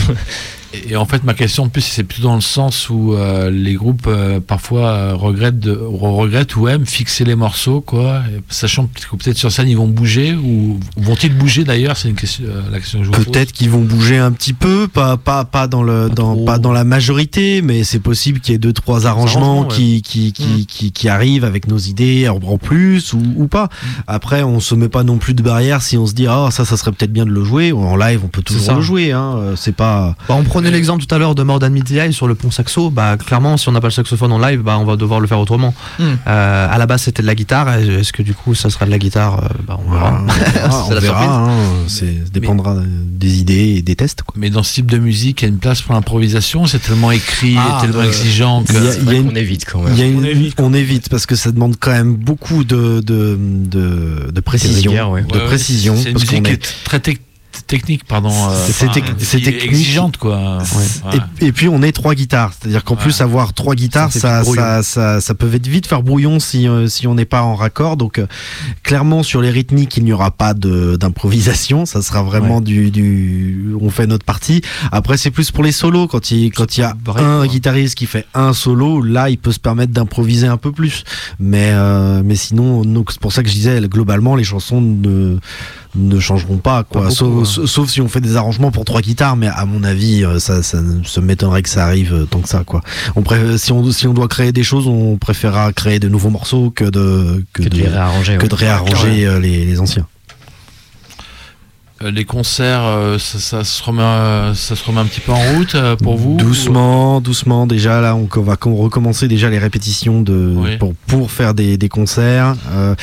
A: Et, et en fait, ma question, en plus, c'est plutôt dans le sens où euh, les groupes euh, parfois euh, regrettent, de, regrettent ou aiment fixer les morceaux, quoi, sachant que peut-être sur scène ils vont bouger ou vont-ils bouger d'ailleurs? C'est une question, euh, la question que je vous pose.
C: Peut-être qu'ils vont bouger un petit peu, pas pas pas dans le dans
A: trop.
C: pas dans la majorité, mais c'est possible qu'il y ait deux trois arrangements qui qui qui, qui qui arrivent avec nos idées en plus ou, ou pas. Après, on se met pas non plus de barrière si on se dit ah ça ça serait peut-être bien de le jouer. En live, on peut toujours le jouer. Hein. Euh, C'est pas
B: Bah, on prenait l'exemple tout à l'heure de Mordan Midi sur le pont saxo. Bah, clairement, si on n'a pas le saxophone en live, bah, on va devoir le faire autrement.
D: Hmm.
B: Euh, à la base, c'était de la guitare. Est-ce que du coup, ça sera de la guitare Euh, bah, On verra.
C: on verra.
B: C'est
C: on
B: la
C: verra,
B: surprise.
C: hein. C'est dépendra des idées et des tests. Quoi.
A: Mais dans ce type de musique, il y a une place pour l'improvisation. C'est tellement écrit,
D: Ah,
A: et tellement
D: euh,
A: exigeant que.
C: il y a- y une-
E: qu'on évite quand même.
C: Il y a une-
D: On évite.
C: on évite parce que ça demande quand même beaucoup de de de, de précision,
E: ouais.
C: de
A: Ouais, ouais,
C: précision
A: C'est une
C: parce
A: musique
C: qu'on
A: qui
C: est
A: est très tec- technique, pardon. euh,
C: C'est
A: enfin,
C: technique.
A: exigeante, quoi.
C: Ouais. Et, et puis on est trois guitares, c'est-à-dire qu'en
A: Ouais.
C: plus avoir trois guitares,
B: Ça
C: ça, ça, ça, peut vite, vite faire brouillon si, euh, si on n'est pas en raccord. Donc euh, clairement sur les rythmiques, il n'y aura pas d'improvisation, ça sera vraiment du, du, on fait notre partie. Après c'est plus pour les solos quand il quand il y a un
B: quoi.
C: guitariste qui fait un solo, là il peut se permettre d'improviser un peu plus. Mais euh, mais sinon, c'est pour ça que je disais globalement les chansons ne ne changeront pas quoi
B: Pas beaucoup,
C: sauf,
B: hein.
C: sauf- si on fait des arrangements pour trois guitares mais à mon avis euh, ça, ça ne- ça m'étonnerait que ça arrive euh, tant que ça quoi on pré- si on si on doit créer des choses on préférera créer de nouveaux morceaux que de que,
E: Que de les réarranger.
C: que
E: ouais.
C: de réarranger euh, les, les anciens
A: les concerts, ça, ça se remet, ça se remet un petit peu en route pour vous
C: doucement doucement déjà là on va com- recommencer déjà les répétitions de
A: Oui.
C: pour pour faire des, des concerts Euh,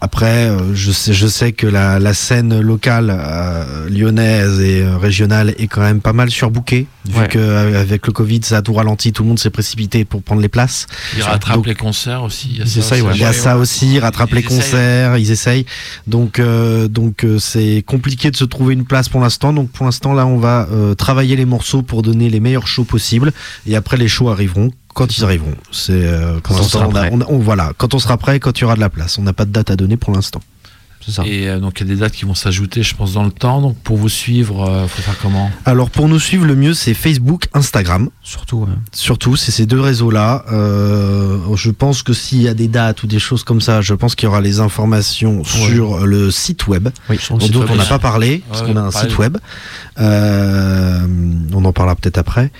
C: après, euh, je sais, je sais que la, la scène locale euh, lyonnaise et euh, régionale est quand même pas mal surbookée, vu
B: Ouais.
C: que euh, avec le Covid, ça a tout ralenti, tout le monde s'est précipité pour prendre les places.
A: Ils rattrapent
C: Donc-
A: les concerts aussi. il y a
B: Ils
A: ça
B: essayent,
A: aussi.
B: ouais.
C: Il y a ça aussi, rattrape
A: Ils
C: les
A: essayent.
C: concerts, ils essayent. Donc, euh, donc euh, c'est compliqué de se trouver une place pour l'instant. Donc, pour l'instant, là, on va euh, travailler les morceaux pour donner les meilleurs shows possibles. Et après, les shows arriveront quand ils arriveront. C'est euh,
E: Quand on sera prêt.
C: on a- on- voilà, quand on sera prêt, quand il y aura de la place. On n'a pas de date à donner pour l'instant.
B: Ça.
A: Et euh, donc il y a des dates qui vont s'ajouter, je pense, dans le temps. Donc pour vous suivre, euh, faut faire comment?
C: Alors, pour nous suivre, le mieux, c'est Facebook, Instagram.
B: Surtout. ouais.
C: Surtout, c'est ces deux réseaux-là. Euh, je pense que s'il y a des dates ou des choses comme ça, je pense qu'il y aura les informations sur le site web.
B: Oui, sur le
C: dont
B: site web
C: on n'a pas parlé, parce
A: Ouais,
C: qu'on a un
A: pareil.
C: site web. Euh, on en parlera peut-être après.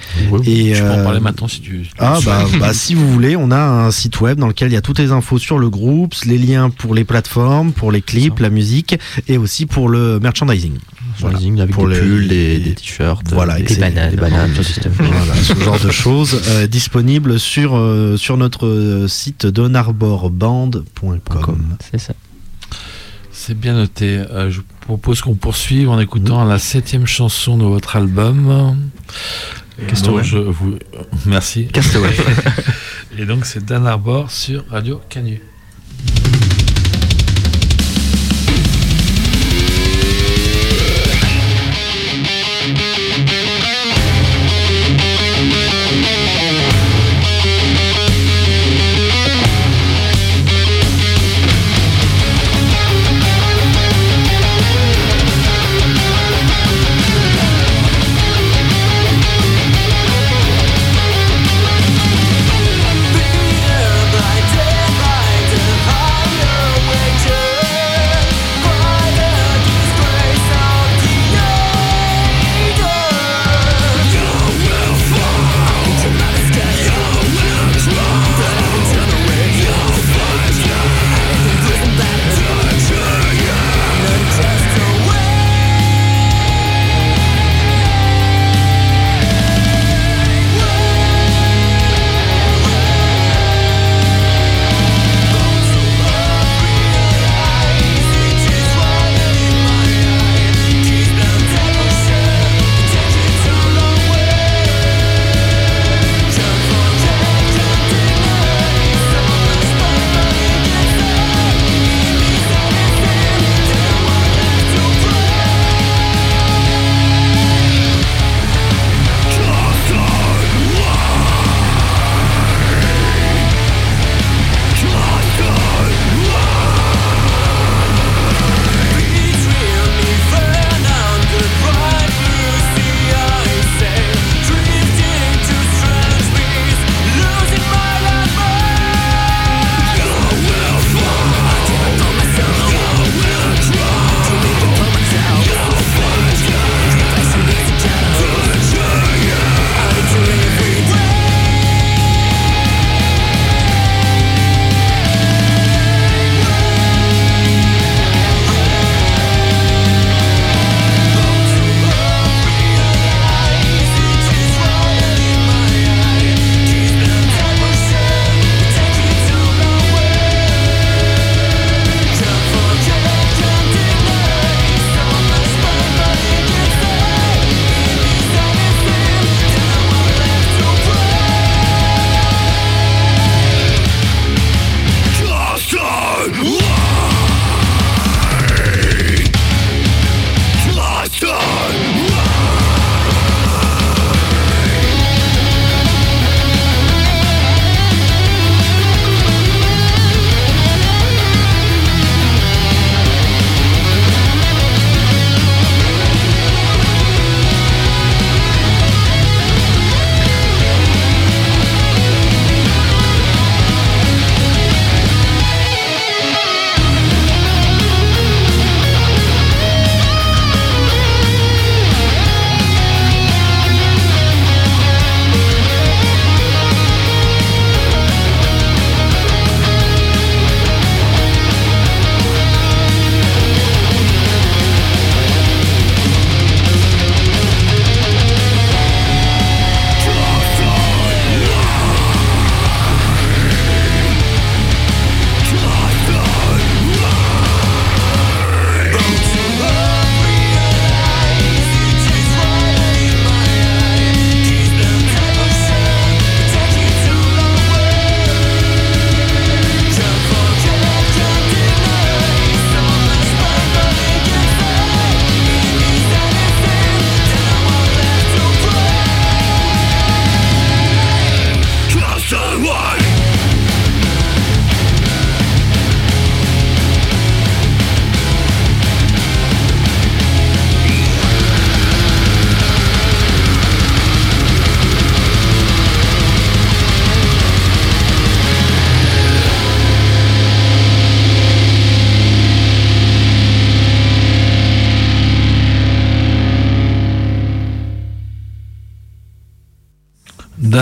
C: Et,
A: Je peux en
C: euh,
A: parler maintenant si tu.
C: Ah bah, bah, si vous voulez, on a un site web dans lequel il y a toutes les infos sur le groupe, les liens pour les plateformes, pour les clips, la musique et aussi pour le merchandising.
B: Fundraising avec
C: Pour
B: des
C: les-
B: pulls, des, des t-shirts,
C: Voilà,
B: des,
C: c'est-
E: bananes.
B: des bananes, tout ce stuff.
C: Voilà, ce genre de choses euh, disponible sur, euh, sur notre euh, site donarborband.com.
E: C'est ça.
F: C'est bien noté. Euh, je vous propose qu'on poursuive en écoutant la septième chanson de votre album.
B: Castaway.
F: Donc, je vous... Merci.
B: Castaway.
F: Et donc c'est Dan Arbor sur Radio Canu.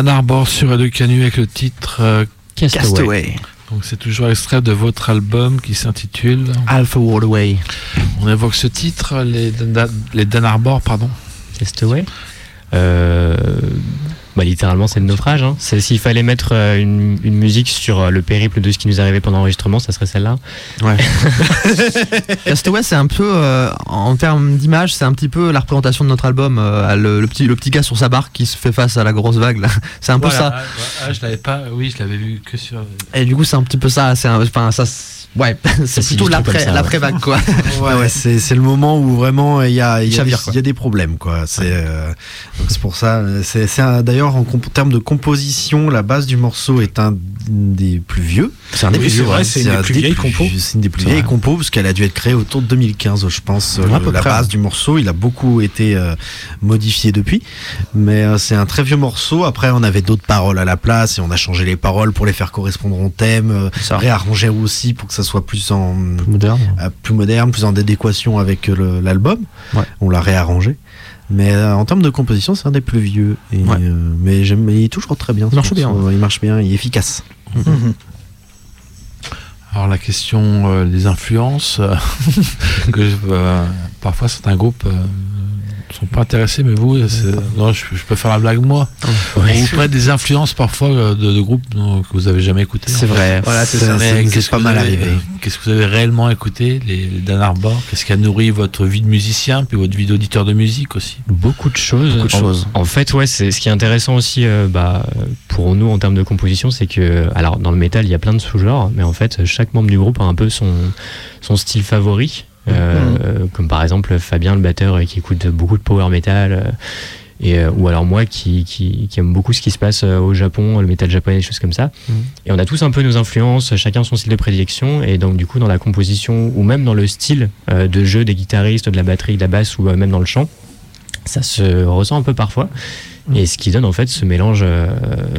F: Dan Arbor sur Radio Canu avec le titre euh,
E: Castaway.
B: Castaway.
A: Donc c'est toujours extrait de votre album qui s'intitule
B: Alpha World Away.
A: On évoque ce titre, les, Dan- les Dan Arbor, pardon.
E: Castaway euh, bah, littéralement c'est le naufrage. Hein. S'il fallait mettre euh, une, une musique sur euh, le périple de ce qui nous arrivait pendant l'enregistrement, ça serait celle-là.
B: Ouais. Castaway, c'est un peu, euh, en termes d'image, c'est un petit peu la représentation de notre album. euh, le, le petit, le petit gars sur sa barque qui se fait face à la grosse vague. là. C'est un peu ça.
A: Ah, ah, je l'avais pas, oui, je l'avais vu que sur.
B: Et du coup, c'est un petit peu ça. C'est un- enfin, ça. c'est- Ouais, c'est plutôt
E: s'illustre
B: l'après,
E: comme ça, ouais.
B: l'après vague quoi.
C: Ouais, ouais, c'est c'est le moment où vraiment il y a, il y a, des, y a des problèmes quoi. C'est euh, donc c'est pour ça. euh, C'est c'est un- d'ailleurs en termes de composition, la base du morceau est un des plus vieux.
B: C'est un
D: Oui, c'est vrai, c'est une des
C: un
D: plus vieilles compos.
C: C'est une des plus vieilles compos parce qu'elle a dû être créée autour de 2015, je pense.
B: Ouais,
C: le-
B: peu
C: la
B: près,
C: base
B: ouais.
C: du morceau, il a beaucoup été euh, modifié depuis, mais euh, c'est un très vieux morceau. Après, on avait d'autres paroles à la place et on a changé les paroles pour les faire correspondre au thème, euh,
B: Ça.
C: réarrangé aussi pour que ça soit plus en
B: Moderne.
C: euh, plus moderne, plus en adéquation avec euh, l'album.
B: Ouais.
C: On l'a réarrangé. Mais euh, en termes de composition, c'est un des plus vieux. Et,
B: Ouais.
C: euh, mais j'aime, il est toujours très bien.
B: Il marche bien.
C: Il marche bien, il est efficace.
D: Mhm.
A: Alors la question euh, des influences, que je- euh, parfois certains groupes euh, sont pas intéressés, mais vous, c'est- non, je, je peux faire la blague moi. On vous prête des influences parfois euh, de, de groupes non, que vous avez jamais écoutés.
B: C'est
A: fait.
B: vrai.
C: Voilà, c'est ça.
A: Qu'est-ce
C: pas
A: que
C: mal
A: vous avez-
C: arrivé.
A: Qu'est-ce que vous avez réellement écouté, les, les Dan Arbor Qu'est-ce qui a nourri votre vie de musicien, puis votre vie d'auditeur de musique aussi?
E: Beaucoup de choses.
B: Beaucoup de
E: en,
B: choses.
E: en fait, ouais, c'est ce qui est intéressant aussi euh, bah, pour nous en termes de composition, c'est que, alors dans le métal, il y a plein de sous-genres, mais en fait, chaque membre du groupe a un peu son, son style favori. Euh, Comme par exemple Fabien, le batteur, euh, qui écoute beaucoup de power metal. euh, et, ou alors moi qui, qui, qui aime beaucoup ce qui se passe au Japon, le métal japonais, des choses comme ça.
B: Mhm.
E: Et on a tous un peu nos influences, chacun son style de prédilection. Et donc du coup, dans la composition ou même dans le style de jeu des guitaristes, de la batterie, de la basse ou même dans le chant, ça se ressent un peu parfois. Et ce qui donne en fait ce mélange. euh,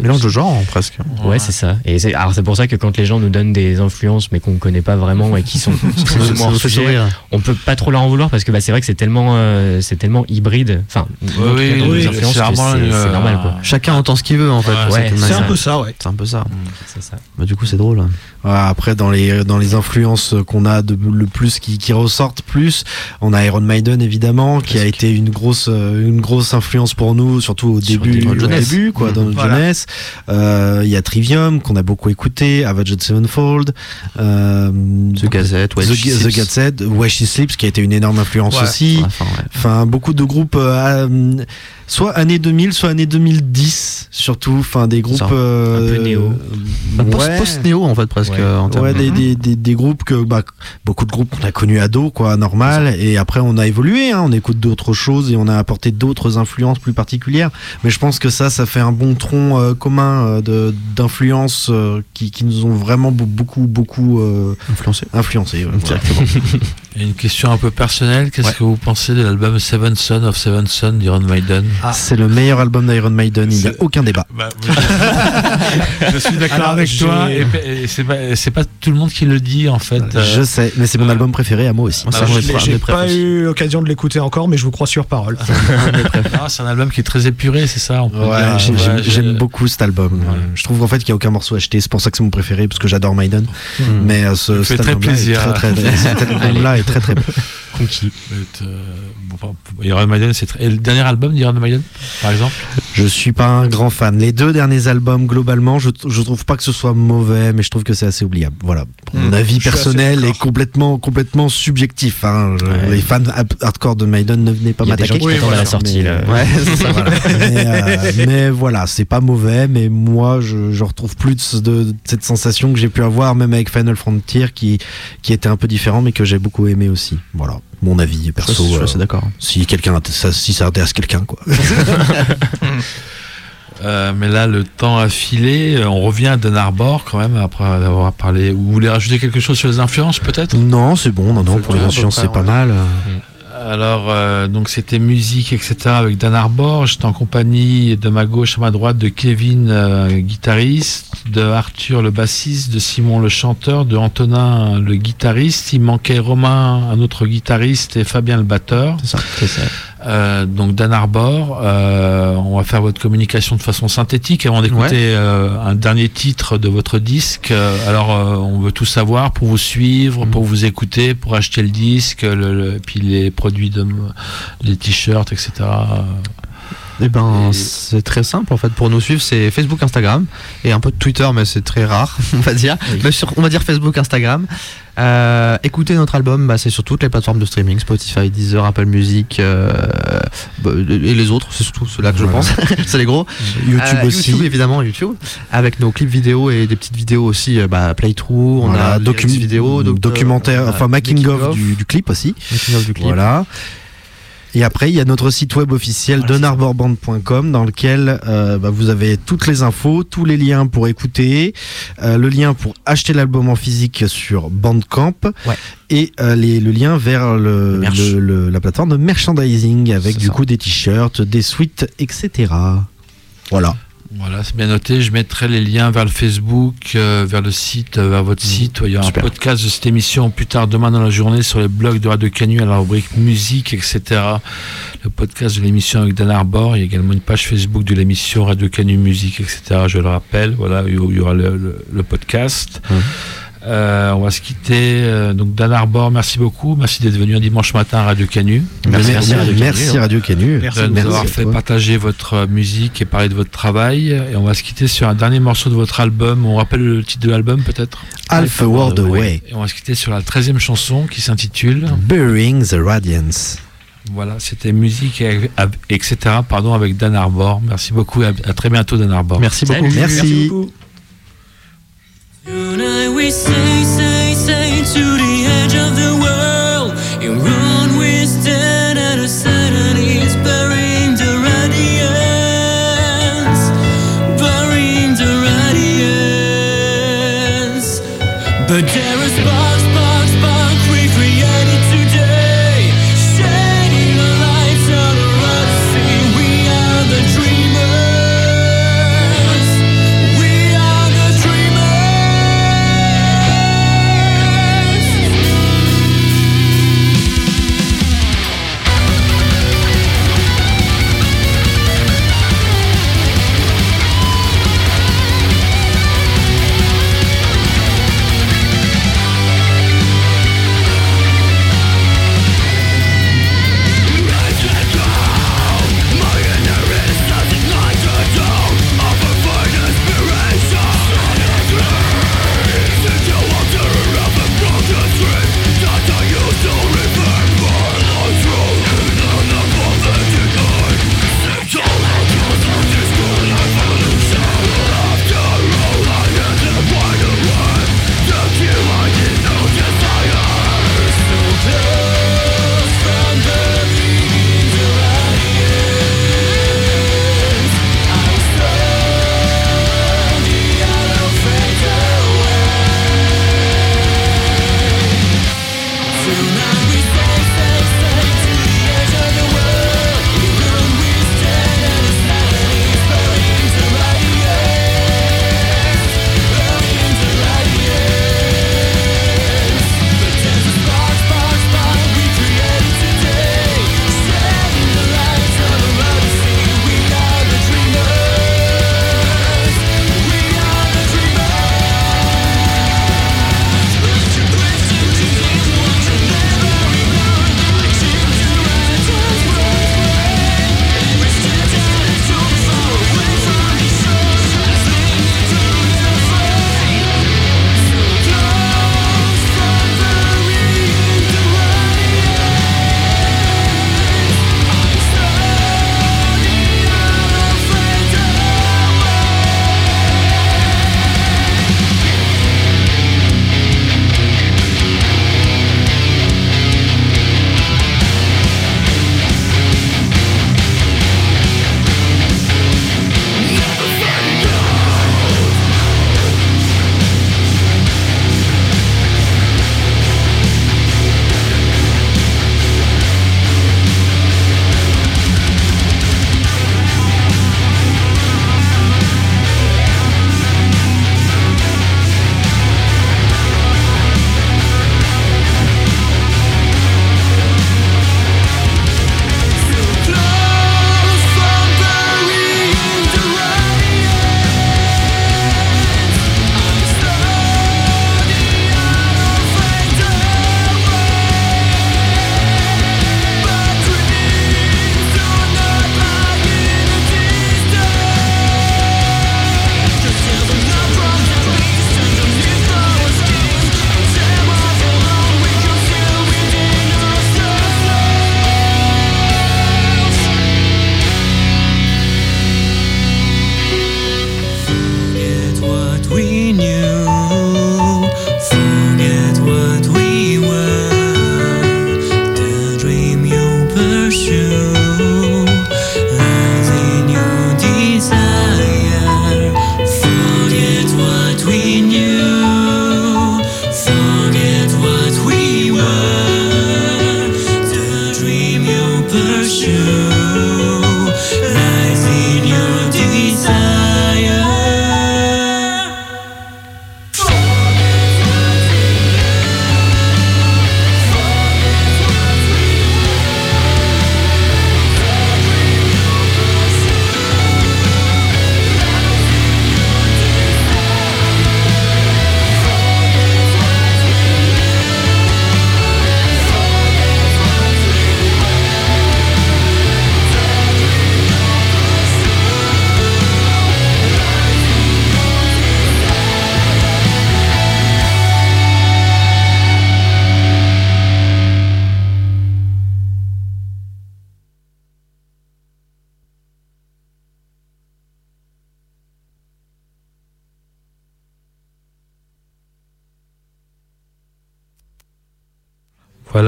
B: Mélange de genre presque.
E: Ouais, c'est ça. Et c'est alors c'est pour ça que quand les gens nous donnent des influences mais qu'on connaît pas vraiment et qui sont
B: fait
E: sujet,
B: sourire.
E: on peut pas trop leur en vouloir parce que bah, c'est vrai que c'est tellement euh, c'est tellement hybride. Enfin,
A: oui, oui, c'est
E: normal quoi.
B: Chacun entend ce qu'il veut en fait.
A: Ouais,
D: C'est un peu ça, ouais.
B: C'est un peu ça.
E: C'est ça.
B: Bah, du coup, c'est drôle.
C: Ouais, après, dans les, dans les influences qu'on a de, le plus qui, qui ressortent plus, on a Iron Maiden évidemment, qui a été une grosse, euh, une grosse influence pour nous, surtout au début, au
B: jeunesse.
C: début, quoi, dans notre
D: Voilà.
C: jeunesse. Euh, Il y a Trivium qu'on a beaucoup écouté, Avenged Sevenfold, euh,
B: The Gazette.
C: The, The Gazette, Why She Sleeps, qui a été une énorme influence
D: Ouais,
C: aussi.
B: Ouais.
C: Enfin, beaucoup de groupes, euh, soit années 2000, soit années 2010, surtout. Enfin, des groupes. Euh,
E: Un peu néo.
B: Post-
C: ouais.
B: Post-néo en fait presque.
E: Ouais.
B: en termes
C: des, des, des, des groupes que bah, beaucoup de groupes qu'on a connus ados, quoi, normal. Et après, on a évolué, hein, on écoute d'autres choses et on a apporté d'autres influences plus particulières. Mais je pense que ça, ça fait un bon tronc euh, commun euh, de d'influences euh, qui, qui nous ont vraiment be- beaucoup, beaucoup euh,
B: influencé.
C: ouais.
A: Et Une question un peu personnelle, qu'est-ce
B: Ouais.
A: que vous pensez de l'album Seven Son of Seven Son d'Iron Maiden
C: C'est le meilleur album d'Iron Maiden, il n'y a aucun débat.
A: Bah, je suis d'accord avec toi, et, et c'est pas, c'est pas tout le monde qui le dit en fait. euh,
C: Je sais, mais c'est mon
A: euh,
C: album préféré à moi aussi.
A: Bah,
B: pré-
D: J'ai pas eu l'occasion de l'écouter encore, mais je vous crois sur parole.
A: ah, c'est un album qui est très épuré, c'est ça
C: Ouais, j'aime
A: j'ai-
C: j'aime beaucoup cet album.
A: Ouais.
C: Je trouve en fait qu'il n'y a aucun morceau acheté. C'est pour ça que c'est mon préféré parce que j'adore Maiden. Mais euh, ce cet
A: très
C: album-là est
A: plaisir.
C: Très, très, cet album-là est très très bon.
E: Conquis.
A: Iron Maiden, c'est très... Et le dernier album d'Iron Maiden, par exemple?
C: Je suis pas un grand fan. Les deux derniers albums, globalement, je, je trouve pas que ce soit mauvais, mais je trouve que c'est assez oubliable. Voilà. Mon
D: Hmm,
C: avis personnel est complètement, complètement subjectif. Hein.
E: Ouais.
C: Les fans hardcore de Maiden ne venaient pas
E: Il y a des gens
C: m'attaquer.
D: Oui,
E: t'attendent à la
D: voilà.
E: sortie
C: Mais-
E: là.
C: Ouais, ça, voilà. mais, euh, mais voilà, c'est pas mauvais, mais moi, je, je retrouve plus de cette sensation que j'ai pu avoir, même avec Final Frontier, qui, qui était un peu différent, mais que j'ai beaucoup aimé aussi. Voilà, mon avis perso.
B: je suis
C: euh,
B: d'accord.
C: si quelqu'un, ça, si ça intéresse quelqu'un, quoi.
A: Euh, mais là, le temps a filé. Euh, On revient à Dan Arbor quand même après avoir parlé. Vous voulez rajouter quelque chose sur les influences peut-être?
C: Non, c'est bon, non, non, pour les influences, c'est pas
B: ouais.
C: mal.
A: Alors, euh, donc c'était musique, etc. avec Dan Arbor. J'étais en compagnie de ma gauche à ma droite de Kevin, euh, guitariste, de Arthur, le bassiste, de Simon, le chanteur, de Antonin, le guitariste. Il manquait Romain, un autre guitariste, et Fabien, le batteur.
B: C'est ça.
E: C'est ça.
A: Euh, donc Dan Arbor, euh, on va faire votre communication de façon synthétique avant d'écouter euh, un dernier titre de votre disque. Euh, alors euh, on veut tout savoir pour vous suivre, pour vous écouter, pour acheter le disque, le, le- puis les produits de les t-shirts, etc.
B: Eh ben,
A: Et-
B: c'est très simple en fait. Pour nous suivre, c'est Facebook, Instagram et un peu de Twitter, mais c'est très rare, on va dire. Mais sur- on va dire Facebook, Instagram. Euh, écoutez notre album, bah, c'est sur toutes les plateformes de streaming Spotify, Deezer, Apple Music euh, bah, et les autres. C'est surtout ceux-là que je
C: Voilà.
B: pense. c'est les gros.
C: YouTube
B: Euh,
C: aussi.
B: YouTube évidemment, YouTube. Avec nos clips vidéo et des petites vidéos aussi. euh, bah, playthrough, on
C: Voilà,
B: a
C: docu-
B: euh,
C: documentaire, enfin making,
B: making
C: of,
B: of,
C: du, du clip aussi.
B: making of du clip.
C: Voilà. Et après, il y a notre site web officiel
B: Voilà,
C: donarborband.com dans lequel euh, bah, vous avez toutes les infos, tous les liens pour écouter, euh, le lien pour acheter l'album en physique sur Bandcamp
B: Ouais.
C: et euh, les, le lien vers le, la plateforme de merchandising avec du
B: ça.
C: coup des t-shirts, des suites, etc. Voilà.
A: Voilà, c'est bien noté. Je mettrai les liens vers le Facebook, euh, vers le site, euh, vers votre site. Il y aura
B: Super.
A: un podcast de cette émission plus tard demain dans la journée sur les blogs de Radio Canu à la rubrique musique, etc. Le podcast de l'émission avec Dan Arbor. Il y a également une page Facebook de l'émission Radio Canu Musique, etc. Je le rappelle. Voilà, il y aura le, le- le podcast.
B: Mhm.
A: Euh, on va se quitter. Euh, donc Dan Arbor, merci beaucoup. Merci d'être venu un dimanche matin à Radio Canu.
C: Merci,
B: merci, Radio Canu,
C: merci
B: hein.
C: Radio Canu.
D: Merci
A: de nous
C: Merci
A: avoir fait
C: toi.
A: partager votre musique et parler de votre travail. Et on va se quitter sur un dernier morceau de votre album. On rappelle le titre de l'album peut-être?
C: Alpha World Away.
A: Et on va se quitter sur la 13e chanson qui s'intitule.
C: Burying the Radiance.
A: Voilà, c'était musique, et- etc. Pardon, avec Dan Arbor. Merci beaucoup et à, à très bientôt, Dan Arbor.
B: Merci beaucoup.
E: Salut.
C: Merci.
D: beaucoup.
F: Tonight we say, say, say to the edge of the world. In run we stand at a it's burying the radiance, the radiance. But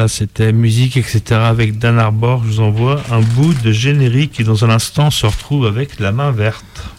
A: C'était musique, etc. avec Dan Arbor. Je vous envoie un bout de générique qui, dans un instant, se retrouve avec la main verte.